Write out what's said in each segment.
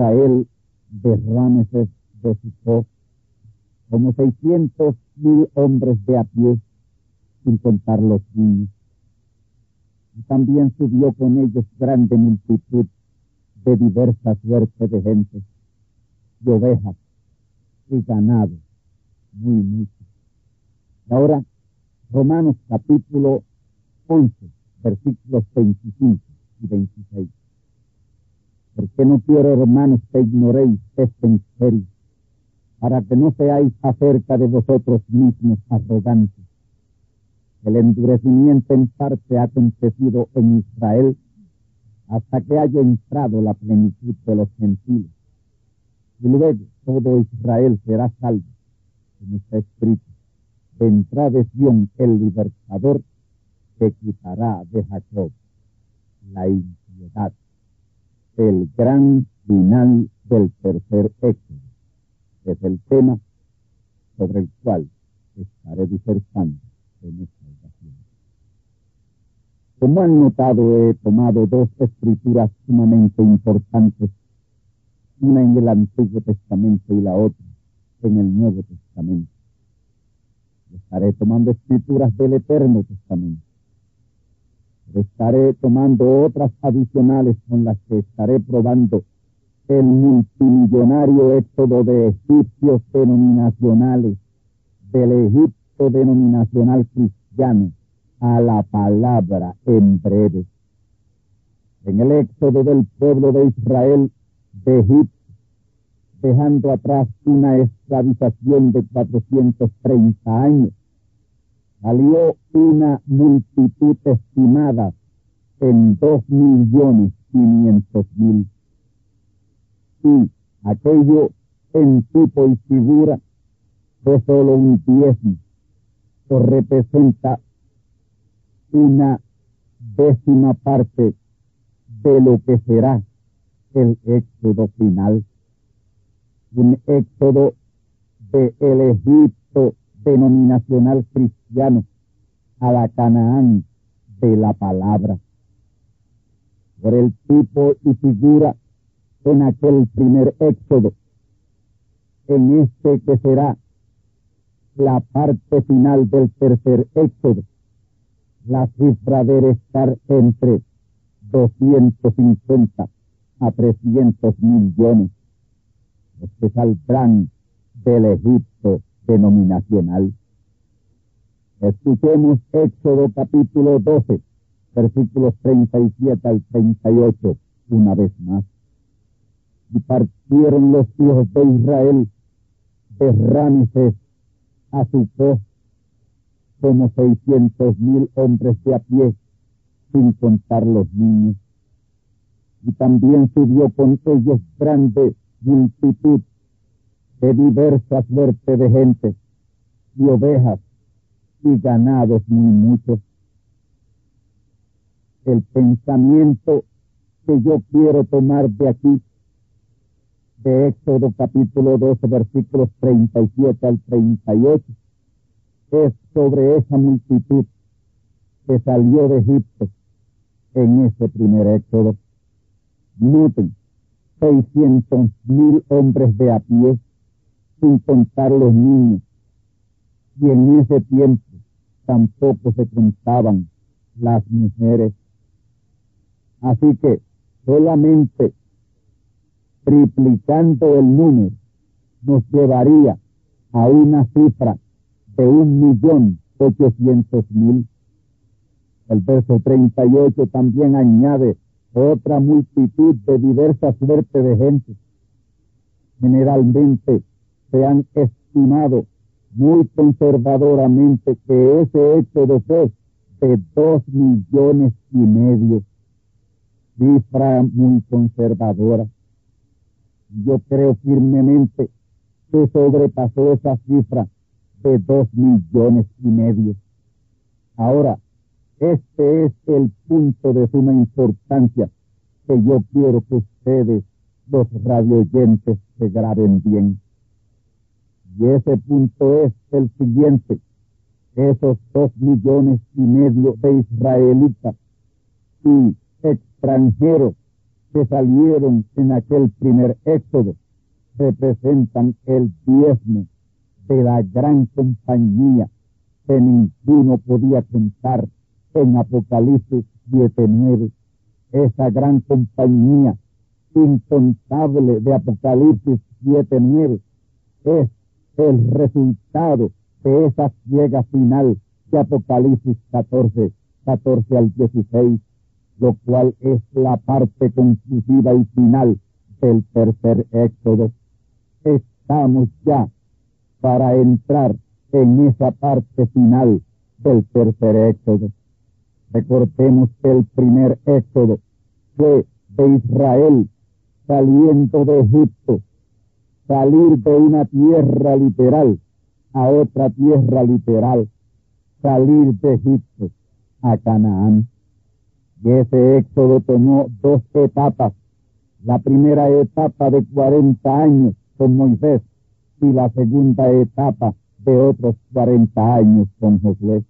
Israel de Rameses de Sucot como seiscientos mil hombres de a pie, sin contar los niños. Y también subió con ellos grande multitud de diversa suerte de gente de ovejas y ganado, muy mucho. Ahora, Romanos capítulo 11, versículos 25 y 26. Porque no quiero, hermanos, que ignoréis este misterio, para que no seáis acerca de vosotros mismos arrogantes. El endurecimiento en parte ha acontecido en Israel hasta que haya entrado la plenitud de los gentiles y luego todo Israel será salvo, como está escrito. Vendrá de Sion el libertador que quitará de Jacob la impiedad. El gran final del tercer éxodo es el tema sobre el cual estaré disertando en esta ocasión. Como han notado, he tomado dos escrituras sumamente importantes una en el Antiguo Testamento y la otra en el Nuevo Testamento. Estaré tomando escrituras del Eterno Testamento. Estaré tomando otras adicionales con las que estaré probando el multimillonario éxodo de egipcios denominacionales del Egipto denominacional cristiano a la palabra en breve. En el éxodo del pueblo de Israel de Egipto, dejando atrás una esclavización de 430 años. Salió una multitud estimada en dos millones quinientos mil. Y aquello en tipo y figura fue solo un diezmo, que representa una décima parte de lo que será el éxodo final, un éxodo de el Egipto denominacional cristiano a la Canaán de la palabra. Por el tipo y figura en aquel primer éxodo, en este que será la parte final del tercer éxodo, la cifra debe estar entre 250 a 300 millones, los que saldrán del Egipto denominacional. Escuchemos Éxodo capítulo 12, versículos 37 al 38, una vez más. Y partieron los hijos de Israel de Rameses a su Sucó como seiscientos mil hombres de a pie, sin contar los niños. Y también subió con ellos grande multitud de diversa suerte de gente, y ovejas, y ganados muy muchos. El pensamiento que yo quiero tomar de aquí, de Éxodo capítulo 12, versículos 37 al 38, es sobre esa multitud que salió de Egipto en ese primer éxodo. Noten, seiscientos mil hombres de a pie, sin contar los niños. Y en ese tiempo tampoco se contaban las mujeres. Así que solamente triplicando el número nos llevaría a una cifra de un millón ochocientos mil. El verso 38 también añade otra multitud de diversa suerte de gente. Generalmente se han estimado muy conservadoramente que ese de fue de dos millones y medio. Cifra muy conservadora. Yo creo firmemente que sobrepasó esa cifra de dos millones y medio. Ahora, este es el punto de suma importancia que yo quiero que ustedes, los radioyentes, se graben bien. Y ese punto es el siguiente. Esos dos millones y medio de israelitas y extranjeros que salieron en aquel primer éxodo representan el diezmo de la gran compañía que ninguno podía contar en Apocalipsis 7.9. Esa gran compañía incontable de Apocalipsis 7.9 es el resultado de esa ciega final de Apocalipsis 14, 14 al 16, lo cual es la parte conclusiva y final del tercer éxodo. Estamos ya para entrar en esa parte final del tercer éxodo. Recordemos que el primer éxodo fue de Israel saliendo de Egipto, salir de una tierra literal a otra tierra literal, salir de Egipto a Canaán. Y ese éxodo tomó dos etapas. La primera etapa de 40 años con Moisés y la segunda etapa de otros 40 años con Josué.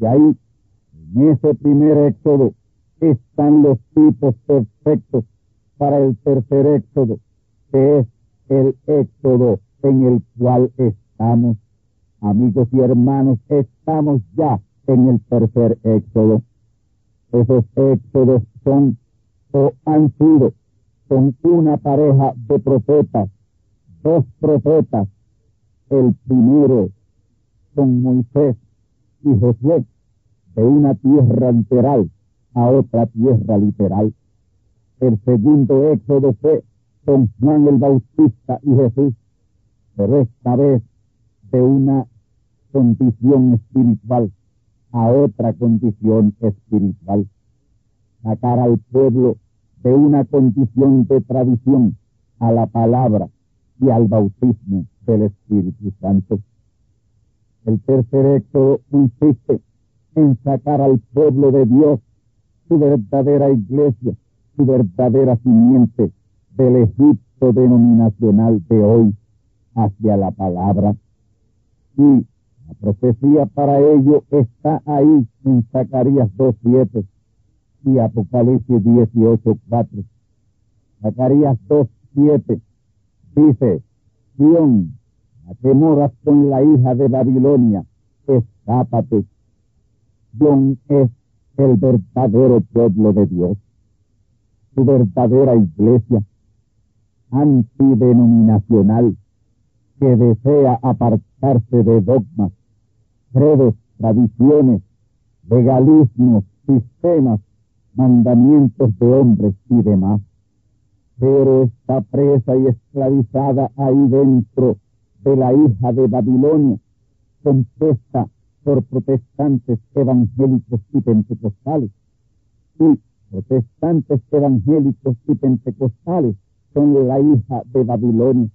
Y ahí, en ese primer éxodo, están los tipos perfectos para el tercer éxodo, que es el éxodo en el cual estamos. Amigos y hermanos, estamos ya en el tercer éxodo. Esos éxodos son o han sido con una pareja de profetas dos profetas, el primero con Moisés y Josué, de una tierra literal a otra tierra literal. El segundo éxodo fue con Juan el Bautista y Jesús, pero esta vez de una condición espiritual a otra condición espiritual. Sacar al pueblo de una condición de tradición a la palabra y al bautismo del Espíritu Santo. El tercer éxodo consiste en sacar al pueblo de Dios su verdadera iglesia, su verdadera simiente del Egipto denominacional de hoy hacia la palabra. Y la profecía para ello está ahí en Zacarías 2.7 y Apocalipsis 18.4. Zacarías 2.7 Dice, Sión, a que moras con la hija de Babilonia, escápate. Sión es el verdadero pueblo de Dios, su verdadera iglesia, antidenominacional, que desea apartarse de dogmas, credos, tradiciones, legalismos sistemas, mandamientos de hombres y demás. Pero está presa y esclavizada ahí dentro de la hija de Babilonia, compuesta por protestantes evangélicos y pentecostales. Y protestantes evangélicos y pentecostales son la hija de Babilonia,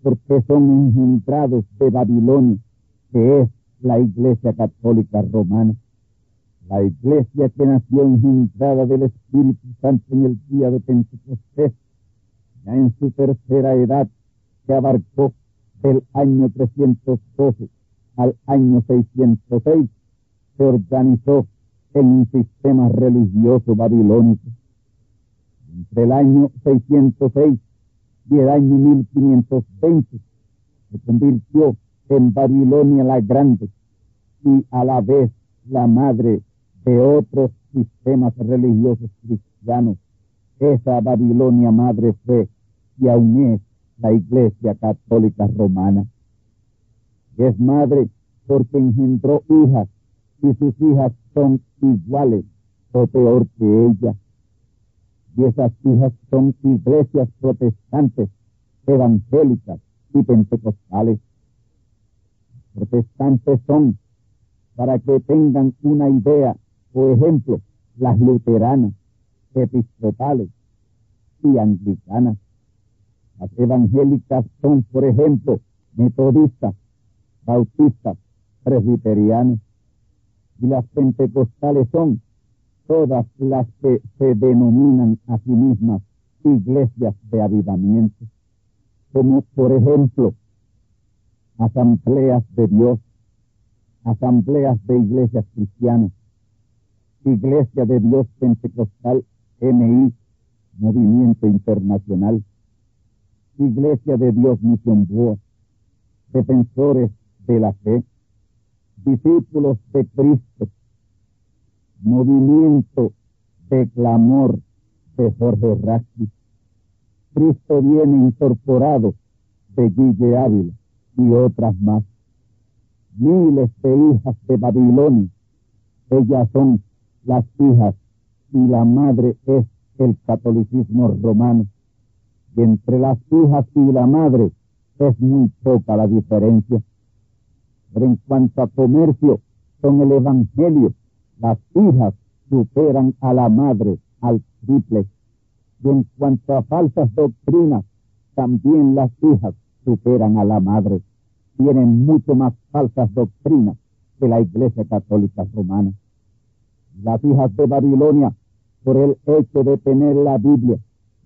porque son engendrados de Babilonia, que es la Iglesia Católica Romana. La iglesia que nació engendrada del Espíritu Santo en el día de Pentecostés, ya en su tercera edad, que abarcó del año 312 al año 606, se organizó en un sistema religioso babilónico. Entre el año 606 y el año 1520 se convirtió en Babilonia la Grande y a la vez la madre de otros sistemas religiosos cristianos. Esa Babilonia madre fue y aún es la Iglesia Católica Romana. Es madre porque engendró hijas y sus hijas son iguales o peor que ella. Y esas hijas son iglesias protestantes, evangélicas y pentecostales. Protestantes son, para que tengan una idea, por ejemplo, las luteranas, episcopales y anglicanas. Las evangélicas son, por ejemplo, metodistas, bautistas, presbiterianos. Y las pentecostales son todas las que se denominan a sí mismas iglesias de avivamiento, como por ejemplo asambleas de Dios, asambleas de iglesias cristianas, Iglesia de Dios Pentecostal, MI, Movimiento Internacional, Iglesia de Dios Misión Defensores de la Fe, Discípulos de Cristo, Movimiento de Clamor de Jorge Rasky, Cristo viene incorporado de Guille Ávila y otras más. Miles de hijas de Babilonia, ellas son las hijas y la madre es el catolicismo romano. Y entre las hijas y la madre es muy poca la diferencia. Pero en cuanto a comercio, son el Evangelio. Las hijas superan a la madre al triple. Y en cuanto a falsas doctrinas, también las hijas superan a la madre. Tienen mucho más falsas doctrinas que la Iglesia Católica Romana las hijas de Babilonia, por el hecho de tener la Biblia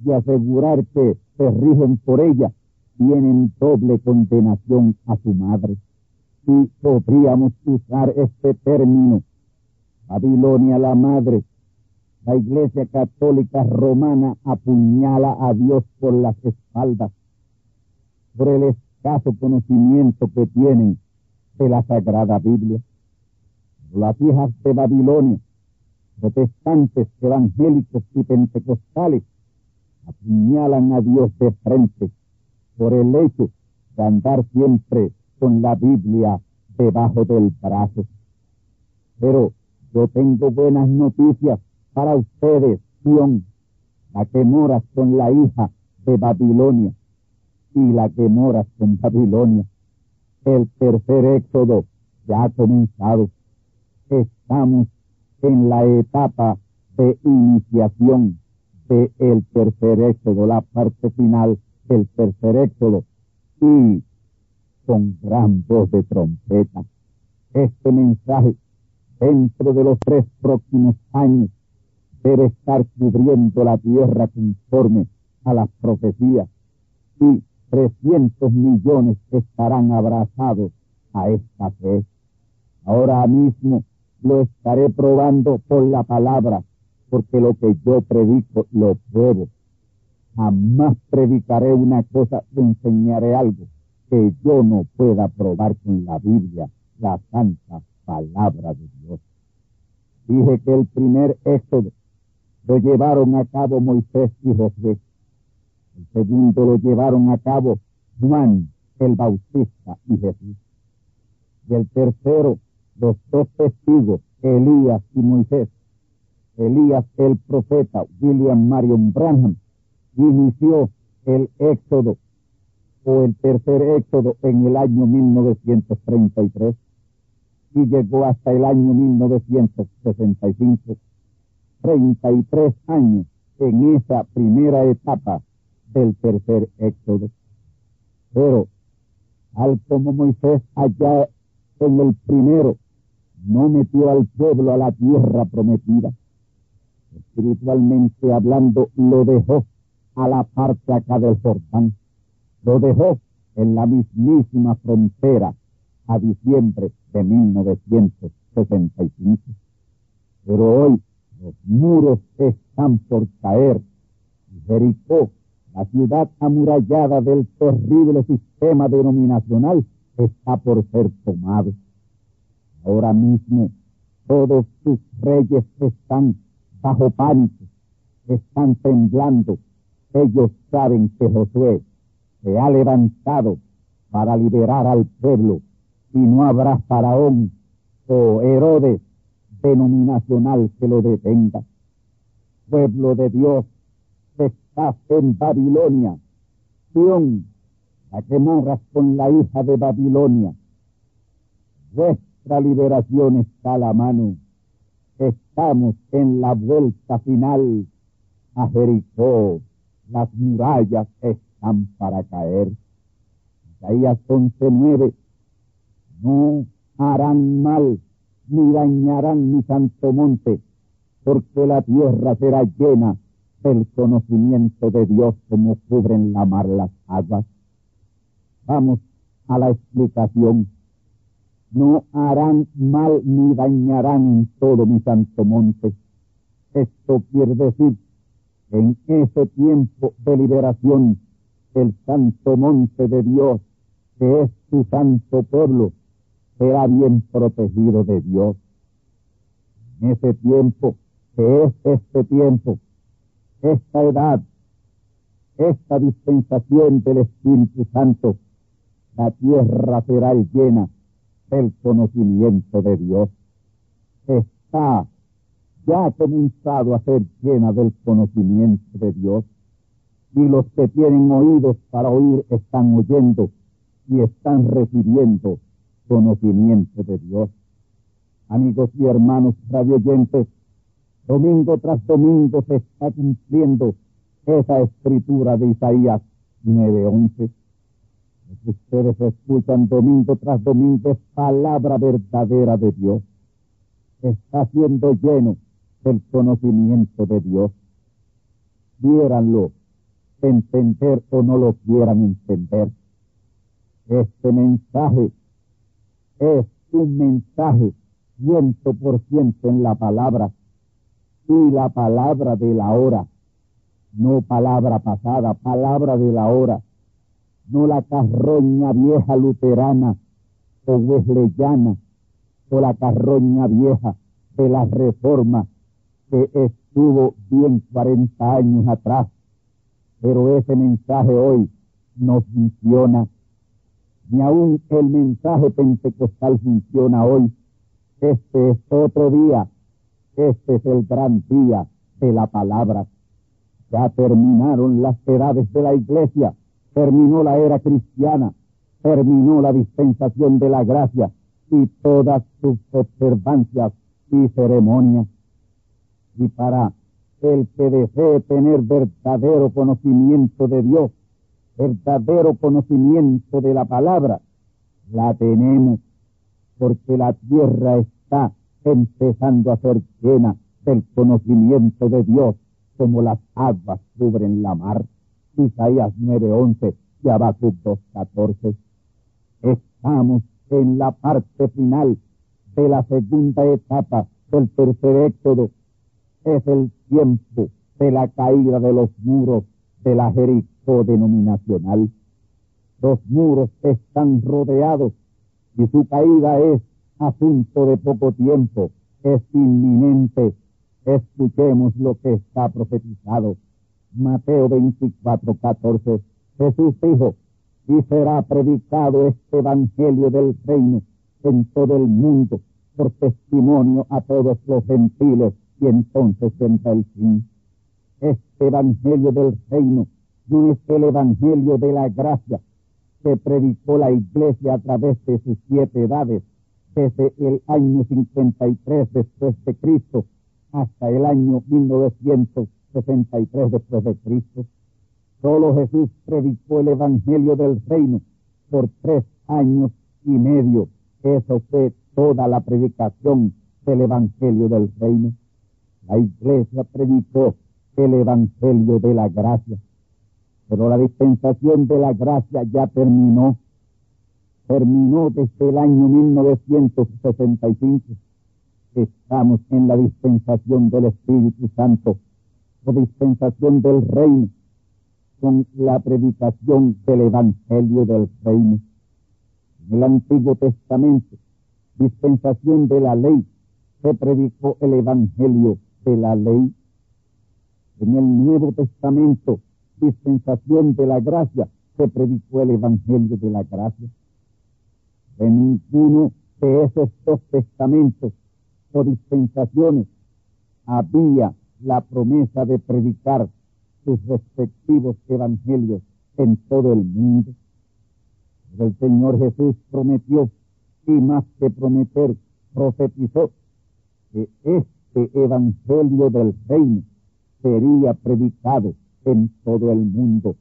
y asegurar que se rigen por ella, tienen doble condenación a su madre. Y podríamos usar este término, Babilonia la madre, la Iglesia Católica Romana apuñala a Dios por las espaldas, por el escaso conocimiento que tienen de la Sagrada Biblia. Las hijas de Babilonia protestantes, evangélicos y pentecostales apuñalan a Dios de frente por el hecho de andar siempre con la Biblia debajo del brazo. Pero yo tengo buenas noticias para ustedes, Sion, la que moras con la hija de Babilonia y la que moras con Babilonia. El tercer éxodo ya ha comenzado. Estamos en la etapa de iniciación del el tercer éxodo, la parte final del tercer éxodo, y con gran voz de trompeta. Este mensaje, dentro de los tres próximos años, debe estar cubriendo la tierra conforme a las profecías, y 300 millones estarán abrazados a esta fe. Ahora mismo, lo estaré probando por la palabra, porque lo que yo predico lo pruebo. Jamás predicaré una cosa o enseñaré algo que yo no pueda probar con la Biblia, la santa palabra de Dios. Dije que el primer éxodo lo llevaron a cabo Moisés y José. El segundo lo llevaron a cabo Juan el Bautista y Jesús. Y el tercero los dos testigos, Elías y Moisés, Elías el profeta, William Marion Branham, inició el éxodo o el tercer éxodo en el año 1933 y llegó hasta el año 1965. 33 años en esa primera etapa del tercer éxodo. Pero, al como Moisés allá en el primero no metió al pueblo a la tierra prometida, espiritualmente hablando, lo dejó a la parte acá del Jordán, lo dejó en la mismísima frontera a diciembre de 1965. Pero hoy los muros están por caer Jericó, la ciudad amurallada del terrible sistema denominacional, está por ser tomado. Ahora mismo todos sus reyes están bajo pánico, están temblando. Ellos saben que Josué se ha levantado para liberar al pueblo y no habrá faraón o Herodes denominacional que lo detenga. Pueblo de Dios, estás en Babilonia. Sion, la que morras con la hija de Babilonia. Vuestra liberación está a la mano. Estamos en la vuelta final a. Las murallas están para caer. Isaías 11.9. No harán mal ni dañarán mi santo monte, porque la tierra será llena del conocimiento de Dios como cubren la mar las aguas. Vamos a la explicación. No harán mal ni dañarán en todo mi santo monte. Esto quiere decir en ese tiempo de liberación, el santo monte de Dios, que es su santo pueblo, será bien protegido de Dios. En ese tiempo, que es este tiempo, esta edad, esta dispensación del Espíritu Santo, la tierra será llena del conocimiento de Dios. Está ya comenzado a ser llena del conocimiento de Dios. Y los que tienen oídos para oír están oyendo y están recibiendo conocimiento de Dios. Amigos y hermanos radioyentes, domingo tras domingo se está cumpliendo esa escritura de Isaías 9:11. Ustedes escuchan domingo tras domingo palabra verdadera de Dios. Está siendo lleno del conocimiento de Dios. Quiéranlo entender o no lo quieran entender. Este mensaje es un mensaje ciento por ciento en la palabra. Y la palabra de la hora, no palabra pasada, palabra de la hora, no la carroña vieja luterana o wesleyana o la carroña vieja de la reforma que estuvo bien 40 años atrás, pero ese mensaje hoy no funciona ni aún el mensaje pentecostal funciona hoy. Este es otro día, este es el gran día de la palabra. Ya terminaron las edades de la iglesia, terminó la era cristiana, terminó la dispensación de la gracia y todas sus observancias y ceremonias. Y para el que desee tener verdadero conocimiento de Dios, verdadero conocimiento de la palabra, la tenemos porque la tierra está empezando a ser llena del conocimiento de Dios como las aguas cubren la mar. Isaías 9:11 y Habacuc 2:14. Estamos en la parte final de la segunda etapa del tercer éxodo. Es el tiempo de la caída de los muros de la Jericó denominacional. Los muros están rodeados y su caída es asunto de poco tiempo, es inminente. Escuchemos lo que está profetizado. Mateo 24, 14. Jesús dijo, y será predicado este evangelio del reino en todo el mundo por testimonio a todos los gentiles, Y entonces entra el fin. Este evangelio del reino no es el evangelio de la gracia que predicó la iglesia a través de sus siete edades, desde el año 53 después de Cristo hasta el año 1963 después de Cristo. Solo Jesús predicó el Evangelio del Reino por tres años y medio. Eso fue toda la predicación del Evangelio del Reino. La iglesia predicó el Evangelio de la gracia. Pero la dispensación de la gracia ya terminó. Terminó desde el año 1965. Estamos en la dispensación del Espíritu Santo, o dispensación del reino, con la predicación del Evangelio del reino. En el Antiguo Testamento, dispensación de la ley, se predicó el Evangelio de la ley. En el Nuevo Testamento, dispensación de la gracia, se predicó el Evangelio de la gracia. En ninguno de esos dos testamentos o dispensaciones había la promesa de predicar sus respectivos evangelios en todo el mundo. el Señor Jesús prometió, y más que prometer, profetizó que este evangelio del reino sería predicado en todo el mundo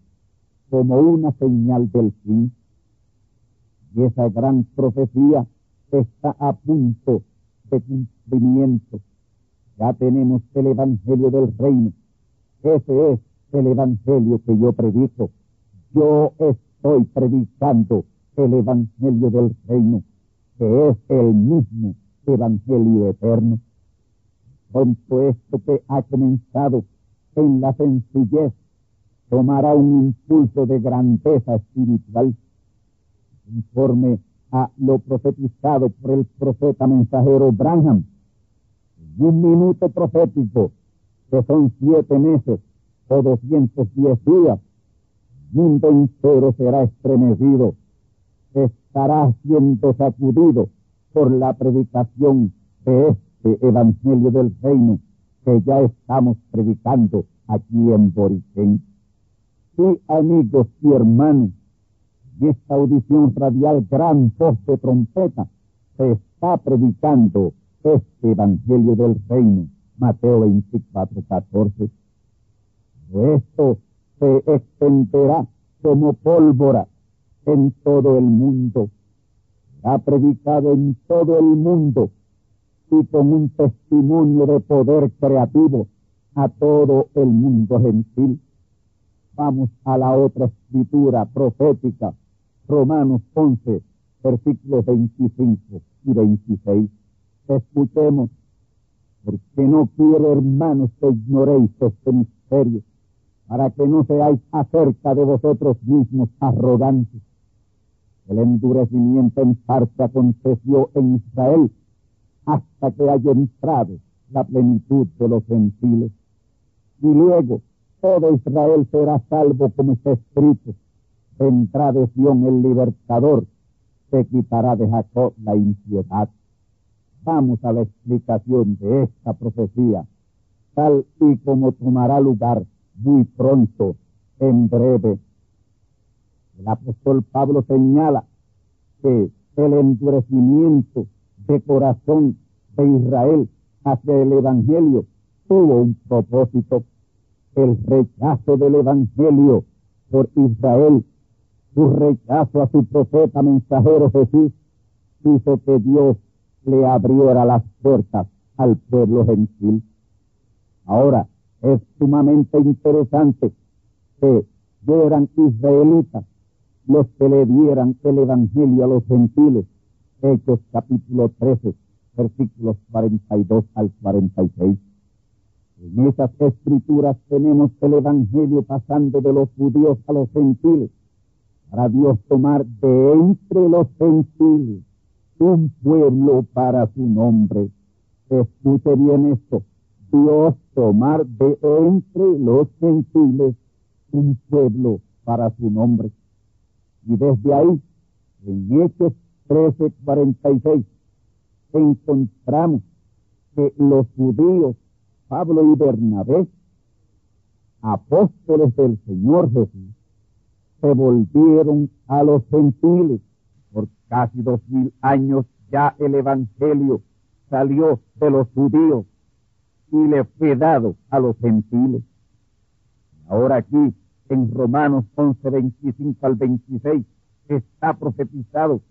como una señal del fin. Y esa gran profecía está a punto de cumplimiento. Ya tenemos el Evangelio del Reino. Ese es el Evangelio que yo predico. Yo estoy predicando el Evangelio del Reino, que es el mismo Evangelio eterno. Todo esto que ha comenzado en la sencillez tomará un impulso de grandeza espiritual conforme a lo profetizado por el profeta mensajero Branham. Un minuto profético, que son siete meses o doscientos diez días, el mundo entero será estremecido, estará siendo sacudido por la predicación de este Evangelio del Reino que ya estamos predicando aquí en Boriquén. Sí, amigos y hermanos, en esta audición radial gran voz de trompeta se está predicando este Evangelio del Reino, Mateo 24, 14. Esto se extenderá como pólvora en todo el mundo. Ha predicado en todo el mundo y con un testimonio de poder creativo a todo el mundo gentil. Vamos a la otra escritura profética, Romanos 11, versículos 25 y 26. Escuchemos, porque no quiero, hermanos, que ignoréis este misterio, para que no seáis acerca de vosotros mismos arrogantes. El endurecimiento en parte aconteció en Israel hasta que haya entrado la plenitud de los gentiles. Y luego todo Israel será salvo como está escrito. Vendrá de Sion el libertador, se quitará de Jacob la impiedad. Vamos a la explicación de esta profecía, tal y como tomará lugar muy pronto, en breve. El apóstol Pablo señala que el endurecimiento de corazón de Israel hacia el Evangelio tuvo un propósito, el rechazo del Evangelio por Israel, su rechazo a su profeta mensajero Jesús, hizo que Dios le abriera las puertas al pueblo gentil. Ahora, es sumamente interesante que eran israelitas los que le dieran el Evangelio a los gentiles. Hechos capítulo 13, versículos 42 al 46. En esas escrituras tenemos el Evangelio pasando de los judíos a los gentiles, para Dios tomar de entre los gentiles un pueblo para su nombre. Escuche bien esto. Dios tomar de entre los gentiles un pueblo para su nombre. Y desde ahí, en Hechos 13:46, encontramos que los judíos Pablo y Bernabé, apóstoles del Señor Jesús, se volvieron a los gentiles. Por casi dos mil años ya el Evangelio salió de los judíos y le fue dado a los gentiles. Ahora aquí, en Romanos 11, 25 al 26, está profetizado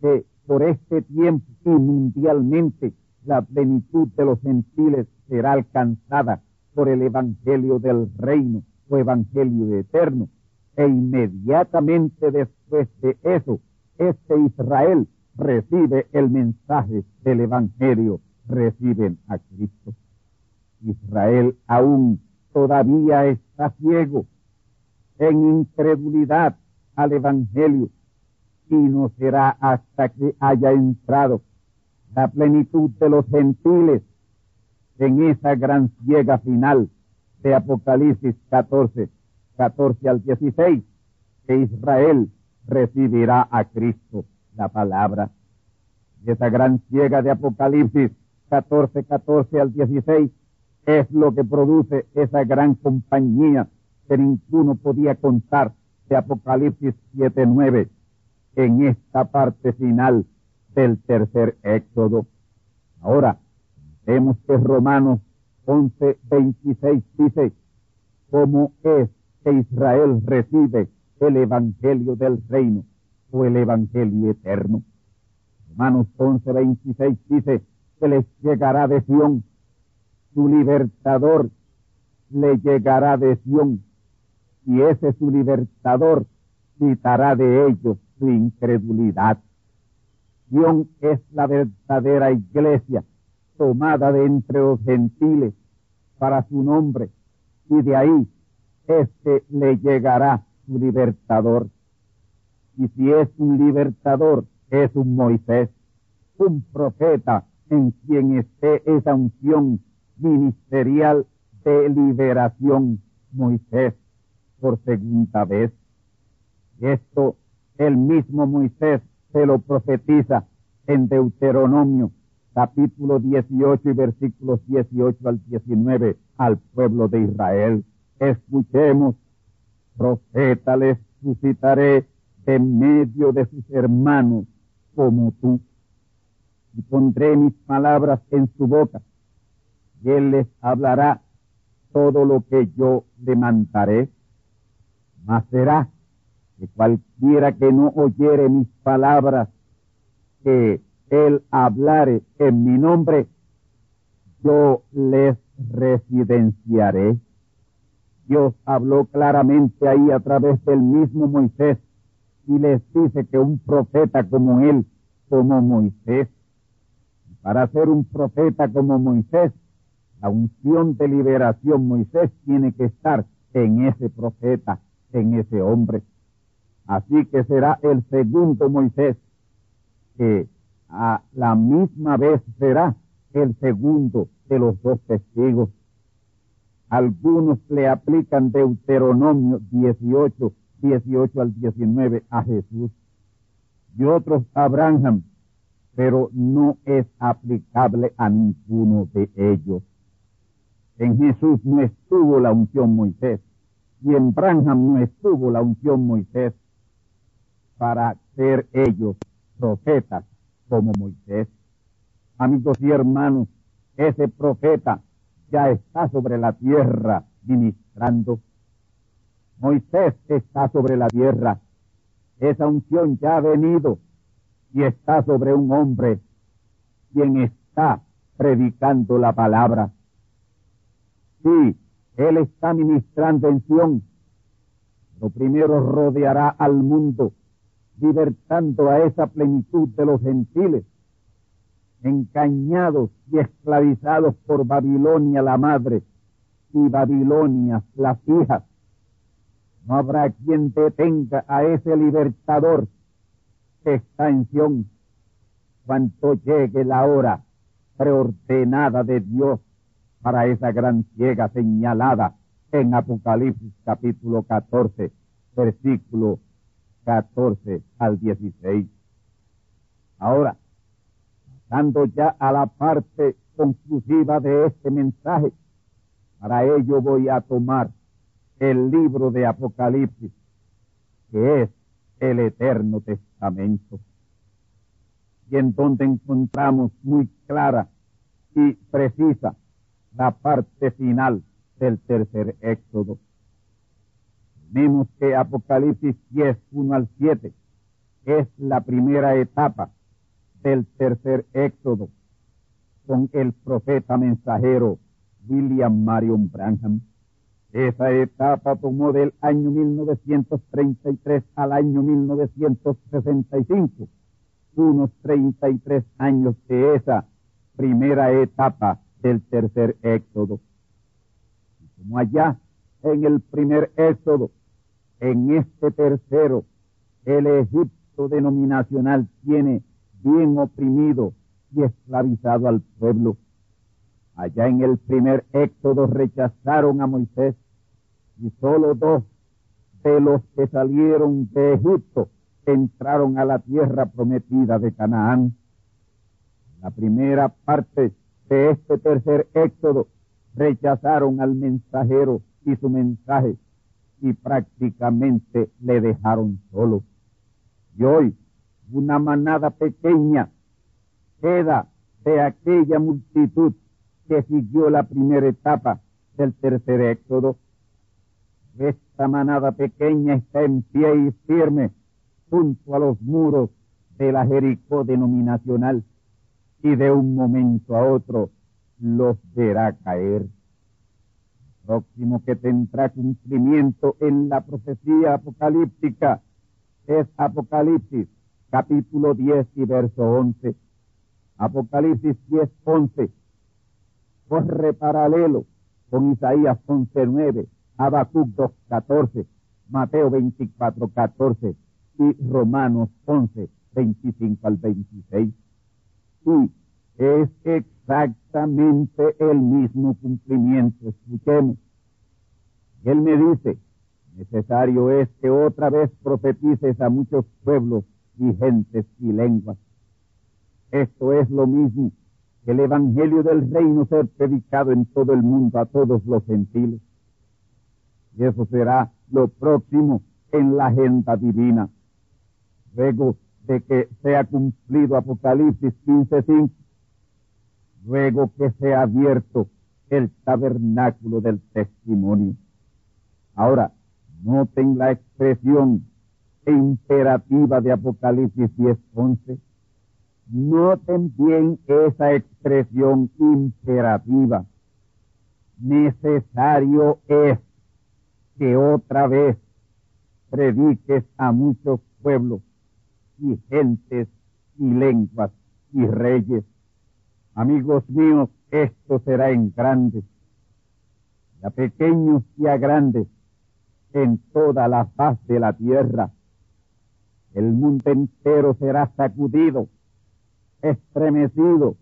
que por este tiempo y mundialmente la plenitud de los gentiles será alcanzada por el Evangelio del Reino o Evangelio eterno. E inmediatamente después de eso, este Israel recibe el mensaje del Evangelio, reciben a Cristo. Israel aún todavía está ciego en incredulidad al Evangelio y no será hasta que haya entrado la plenitud de los gentiles en esa gran ciega final de Apocalipsis 14, 14 al 16, que Israel recibirá a Cristo, la palabra. Y esa gran ciega de Apocalipsis 14, 14 al 16 es lo que produce esa gran compañía que ninguno podía contar de Apocalipsis 7, 9 en esta parte final del tercer éxodo. Ahora, vemos que Romanos 11, 26 dice, cómo es que Israel recibe el Evangelio del Reino o el Evangelio eterno. Romanos 11, 26 dice que les llegará de Sión, su libertador le llegará de Sión, y ese su libertador quitará de ellos su incredulidad. Dios es la verdadera iglesia tomada de entre los gentiles para su nombre y de ahí este le llegará su libertador. Y si es un libertador, es un Moisés, un profeta en quien esté esa unción ministerial de liberación, Moisés, por segunda vez. Esto el mismo Moisés se lo profetiza en Deuteronomio capítulo 18 y versículos 18 al 19 al pueblo de Israel. Escuchemos, profeta les suscitaré en medio de sus hermanos como tú. Y pondré mis palabras en su boca y él les hablará todo lo que yo le mandaré. Mas será que cualquiera que no oyere mis palabras, que él hablare en mi nombre, yo les residenciaré. Dios habló claramente ahí a través del mismo Moisés y les dice que un profeta como él, como Moisés, para ser un profeta como Moisés, la unción de liberación Moisés tiene que estar en ese profeta, en ese hombre. Así que será el segundo Moisés, que a la misma vez será el segundo de los dos testigos. Algunos le aplican Deuteronomio 18, 18 al 19 a Jesús y otros a Abraham, pero no es aplicable a ninguno de ellos. En Jesús no estuvo la unción Moisés y en Abraham no estuvo la unción Moisés para ser ellos profetas como Moisés. Amigos y hermanos, ese profeta ya está sobre la tierra ministrando. Moisés está sobre la tierra. Esa unción ya ha venido y está sobre un hombre quien está predicando la palabra. Sí, él está ministrando en Sion. Lo primero rodeará al mundo libertando a esa plenitud de los gentiles, encañados y esclavizados por Babilonia la madre y Babilonia las hijas. No habrá quien detenga a ese libertador que está en Sion cuando llegue la hora preordenada de Dios para esa gran ciega señalada en Apocalipsis capítulo 14, versículo 14 al 16. Ahora, pasando ya a la parte conclusiva de este mensaje, Para ello voy a tomar el libro de Apocalipsis, que es el Eterno Testamento, y en donde encontramos muy clara y precisa la parte final del tercer éxodo. Vemos que Apocalipsis 10, 1 al 7 es la primera etapa del tercer éxodo con el profeta mensajero William Marion Branham. Esa etapa tomó del año 1933 al año 1965, unos 33 años de esa primera etapa del tercer éxodo. Como allá en el primer éxodo, en este tercero, el Egipto denominacional tiene bien oprimido y esclavizado al pueblo. Allá en el primer éxodo rechazaron a Moisés y solo dos de los que salieron de Egipto entraron a la tierra prometida de Canaán. La primera parte de este tercer éxodo rechazaron al mensajero y su mensaje y prácticamente le dejaron solo. Y hoy una manada pequeña queda de aquella multitud que siguió la primera etapa del tercer éxodo. Esta manada pequeña está en pie y firme junto a los muros de la Jericó denominacional y de un momento a otro los verá caer. Próximo que tendrá cumplimiento en la profecía apocalíptica es Apocalipsis capítulo 10 y verso 11. Apocalipsis 10, 11. Corre paralelo con Isaías 11, 9, Habacuc 2, 14, Mateo 24, 14 y Romanos 11, 25 al 26. Y es exactamente el mismo cumplimiento. Escuchemos. Él me dice, necesario es que otra vez profetices a muchos pueblos y gentes y lenguas. Esto es lo mismo que el Evangelio del Reino ser predicado en todo el mundo a todos los gentiles. Y eso será lo próximo en la agenda divina. Luego de que sea cumplido Apocalipsis 15.5, luego que sea abierto el tabernáculo del testimonio. Ahora, noten la expresión imperativa de Apocalipsis 10.11. Noten bien esa expresión imperativa. Necesario es que otra vez prediques a muchos pueblos y gentes y lenguas y reyes. Amigos míos, esto será en grande, a pequeños y a grandes, en toda la faz de la tierra el mundo entero será sacudido, estremecido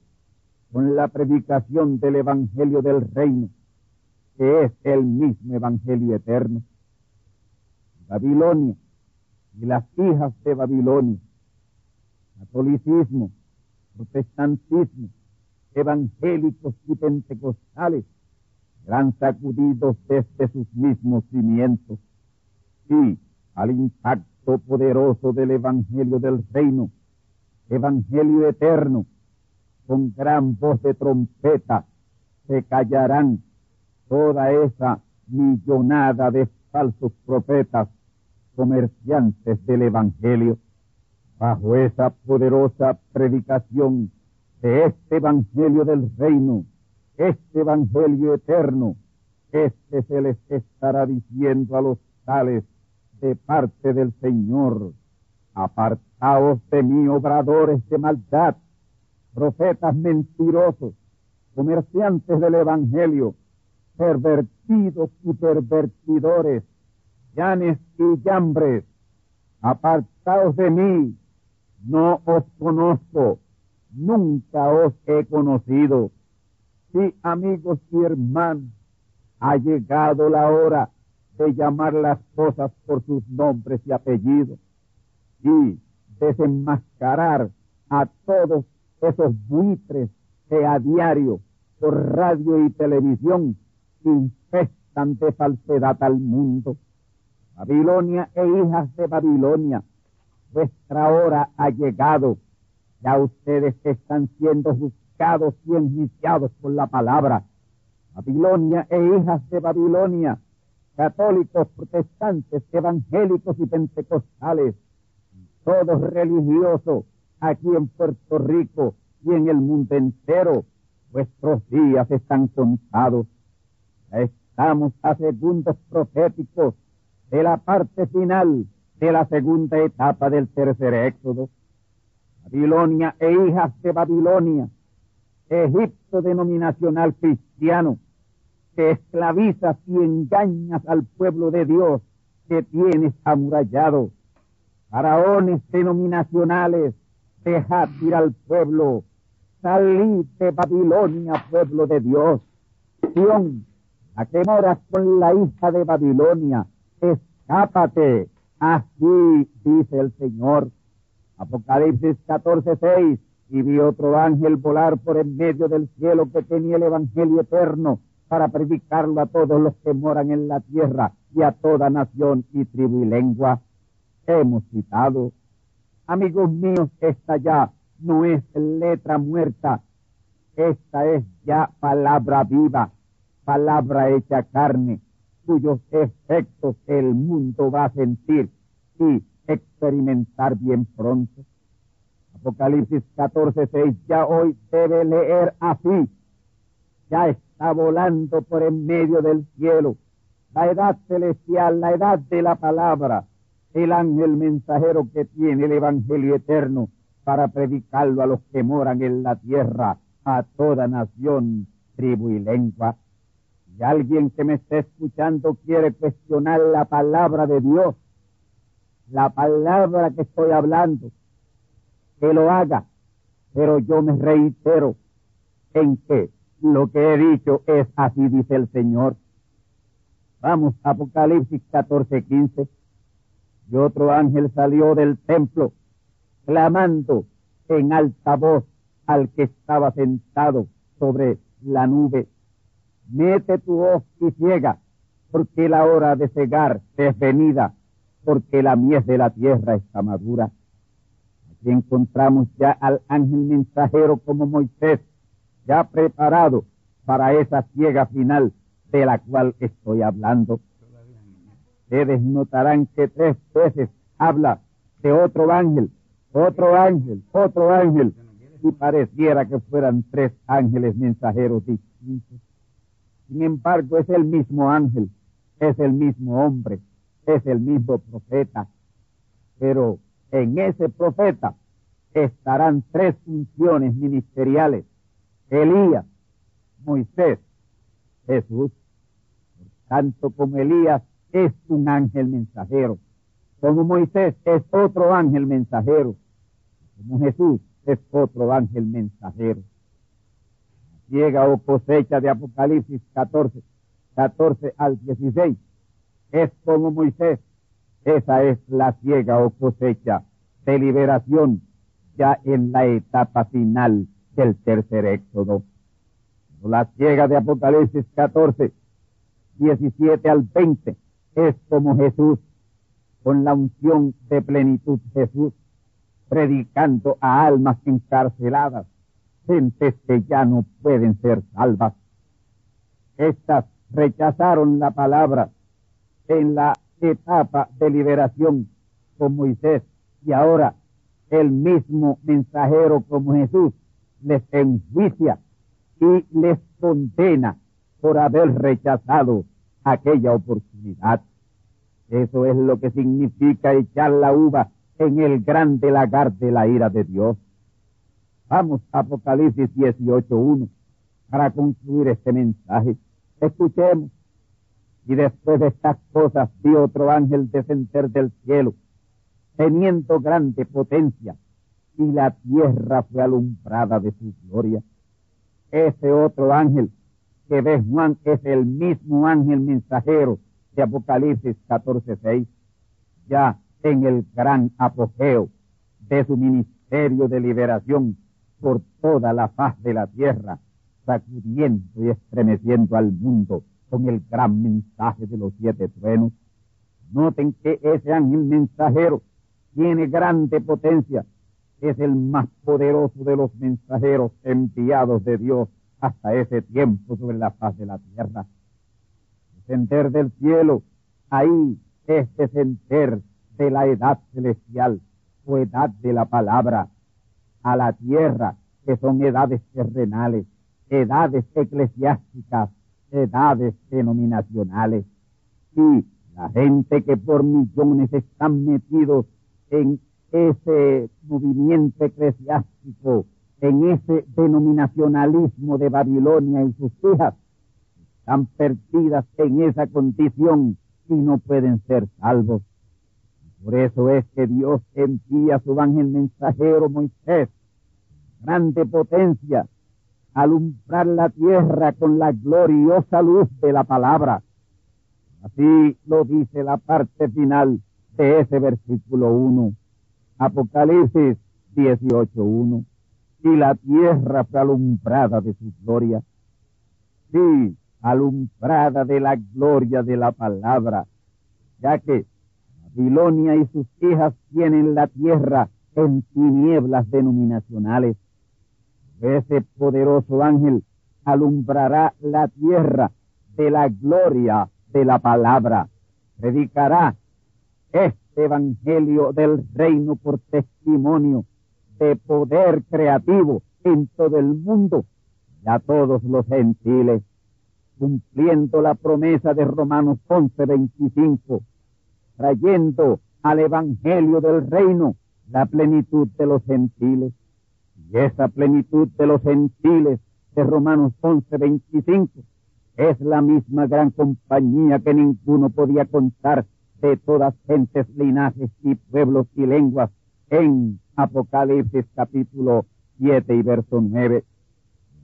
con la predicación del Evangelio del Reino, que es el mismo Evangelio eterno. Babilonia y las hijas de Babilonia, catolicismo, protestantismo, evangélicos y pentecostales, serán sacudidos desde sus mismos cimientos y al impacto poderoso del Evangelio del Reino, Evangelio eterno, con gran voz de trompeta, se callarán toda esa millonada de falsos profetas, comerciantes del Evangelio. Bajo esa poderosa predicación de este Evangelio del Reino, este Evangelio eterno, este se les estará diciendo a los tales de parte del Señor. Apartaos de mí, obradores de maldad, profetas mentirosos, comerciantes del Evangelio, pervertidos y pervertidores, llanes y llambres, apartaos de mí, no os conozco, nunca os he conocido. Sí, amigos y hermanos, ha llegado la hora de llamar las cosas por sus nombres y apellidos y desenmascarar a todos esos buitres que a diario por radio y televisión infestan de falsedad al mundo. Babilonia e hijas de Babilonia, vuestra hora ha llegado. Ya ustedes están siendo juzgados y enjuiciados por la palabra. Babilonia e hijas de Babilonia, católicos, protestantes, evangélicos y pentecostales, todos religiosos aquí en Puerto Rico y en el mundo entero, vuestros días están contados. Ya estamos a segundos proféticos de la parte final de la segunda etapa del tercer éxodo. Babilonia e hijas de Babilonia, Egipto denominacional cristiano, que esclavizas y engañas al pueblo de Dios que tienes amurallado. Faraones denominacionales, dejad ir al pueblo, salid de Babilonia, pueblo de Dios. Sión, la que moras con la hija de Babilonia, escápate. Así dice el Señor. Apocalipsis 14:6. Y vi otro ángel volar por en medio del cielo que tenía el Evangelio eterno para predicarlo a todos los que moran en la tierra y a toda nación y tribu y lengua. Hemos citado, amigos míos, esta ya no es letra muerta, esta es ya palabra viva, palabra hecha carne, cuyos efectos el mundo va a sentir y experimentar bien pronto. Apocalipsis 14:6 ya hoy debe leer así. Ya está volando por en medio del cielo. La edad celestial, la edad de la palabra, el ángel mensajero que tiene el Evangelio eterno para predicarlo a los que moran en la tierra, a toda nación, tribu y lengua. Y alguien que me esté escuchando quiere cuestionar la palabra de Dios, la palabra que estoy hablando, que lo haga, pero yo me reitero en que lo que he dicho es así, dice el Señor. Vamos, Apocalipsis 14, 15. Y otro ángel salió del templo, clamando en alta voz al que estaba sentado sobre la nube. Mete tu voz y ciega, porque la hora de cegar es venida, porque la mies de la tierra está madura. Aquí encontramos ya al ángel mensajero como Moisés, ya preparado para esa ciega final de la cual estoy hablando. Ustedes notarán que tres veces habla de otro ángel, otro ángel, otro ángel, y pareciera que fueran tres ángeles mensajeros distintos. Sin embargo, es el mismo ángel, es el mismo hombre, es el mismo profeta, pero en ese profeta estarán tres funciones ministeriales. Elías, Moisés, Jesús. Por tanto, como Elías es un ángel mensajero, como Moisés es otro ángel mensajero, como Jesús es otro ángel mensajero. Llega o cosecha de Apocalipsis 14, 14 al 16, es como Moisés, esa es la ciega o cosecha de liberación ya en la etapa final del tercer éxodo. La ciega de Apocalipsis 14, 17 al 20 es como Jesús, con la unción de plenitud Jesús, predicando a almas encarceladas, gentes que ya no pueden ser salvas. Estas rechazaron la palabra en la etapa de liberación con Moisés y ahora el mismo mensajero como Jesús les enjuicia y les condena por haber rechazado aquella oportunidad. Eso es lo que significa echar la uva en el grande lagar de la ira de Dios. Vamos a Apocalipsis 18.1 para concluir este mensaje. Escuchemos. Y después de estas cosas vi otro ángel descender del cielo, teniendo grande potencia, y la tierra fue alumbrada de su gloria. Ese otro ángel que ve Juan es el mismo ángel mensajero de Apocalipsis 14:6, ya en el gran apogeo de su ministerio de liberación por toda la faz de la tierra, sacudiendo y estremeciendo al mundo con el gran mensaje de los siete truenos. Noten que ese ángel mensajero tiene grande potencia. Es el más poderoso de los mensajeros enviados de Dios hasta ese tiempo sobre la faz de la tierra. Descender del cielo, ahí es descender de la edad celestial o edad de la palabra a la tierra, que son edades terrenales, edades eclesiásticas, edades denominacionales. Y la gente que por millones están metidos en ese movimiento eclesiástico, en ese denominacionalismo de Babilonia y sus hijas, están perdidas en esa condición y no pueden ser salvos. Por eso es que Dios envía su ángel mensajero Moisés, grande potencia, alumbrar la tierra con la gloriosa luz de la palabra. Así lo dice la parte final de ese versículo 1. Apocalipsis 18.1. Y la tierra fue alumbrada de su gloria. Sí, alumbrada de la gloria de la palabra, ya que Babilonia y sus hijas tienen la tierra en tinieblas denominacionales. Ese poderoso ángel alumbrará la tierra de la gloria de la palabra. Predicará este evangelio del reino por testimonio de poder creativo en todo el mundo y a todos los gentiles, cumpliendo la promesa de Romanos 11, 25, trayendo al evangelio del reino la plenitud de los gentiles. Y esa plenitud de los gentiles de Romanos 11, 25 es la misma gran compañía que ninguno podía contar de todas gentes, linajes y pueblos y lenguas en Apocalipsis capítulo 7 y verso 9.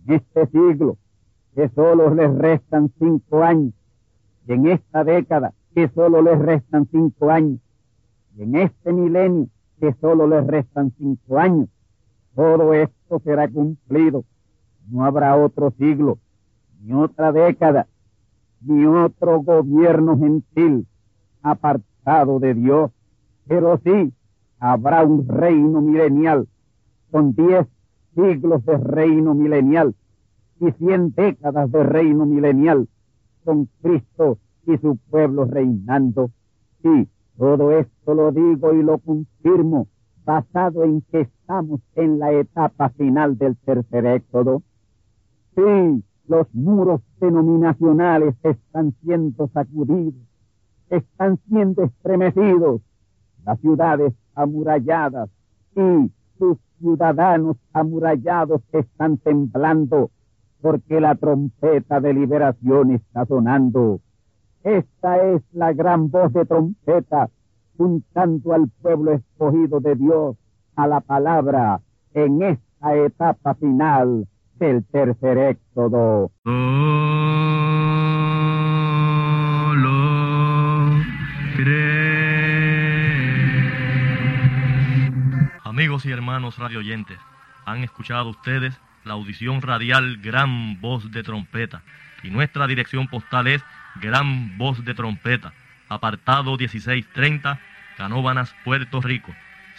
En este siglo, que solo les restan cinco años, y en esta década, que solo les restan cinco años, y en este milenio, que solo les restan cinco años, todo esto será cumplido. No habrá otro siglo, ni otra década, ni otro gobierno gentil apartado de Dios, pero sí habrá un reino milenial con diez siglos de reino milenial y cien décadas de reino milenial con Cristo y su pueblo reinando. Sí, todo esto lo digo y lo confirmo basado en que estamos en la etapa final del tercer éxodo. Sí, los muros denominacionales están siendo sacudidos, están siendo estremecidos, las ciudades amuralladas y sus ciudadanos amurallados están temblando porque la trompeta de liberación está sonando. Esta es la gran voz de trompeta juntando al pueblo escogido de Dios a la palabra en esta etapa final del tercer éxodo. Amigos y hermanos radioyentes, han escuchado ustedes la audición radial Gran Voz de Trompeta. Y nuestra dirección postal es Gran Voz de Trompeta apartado 1630, Canóbanas, Puerto Rico,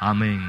Amém.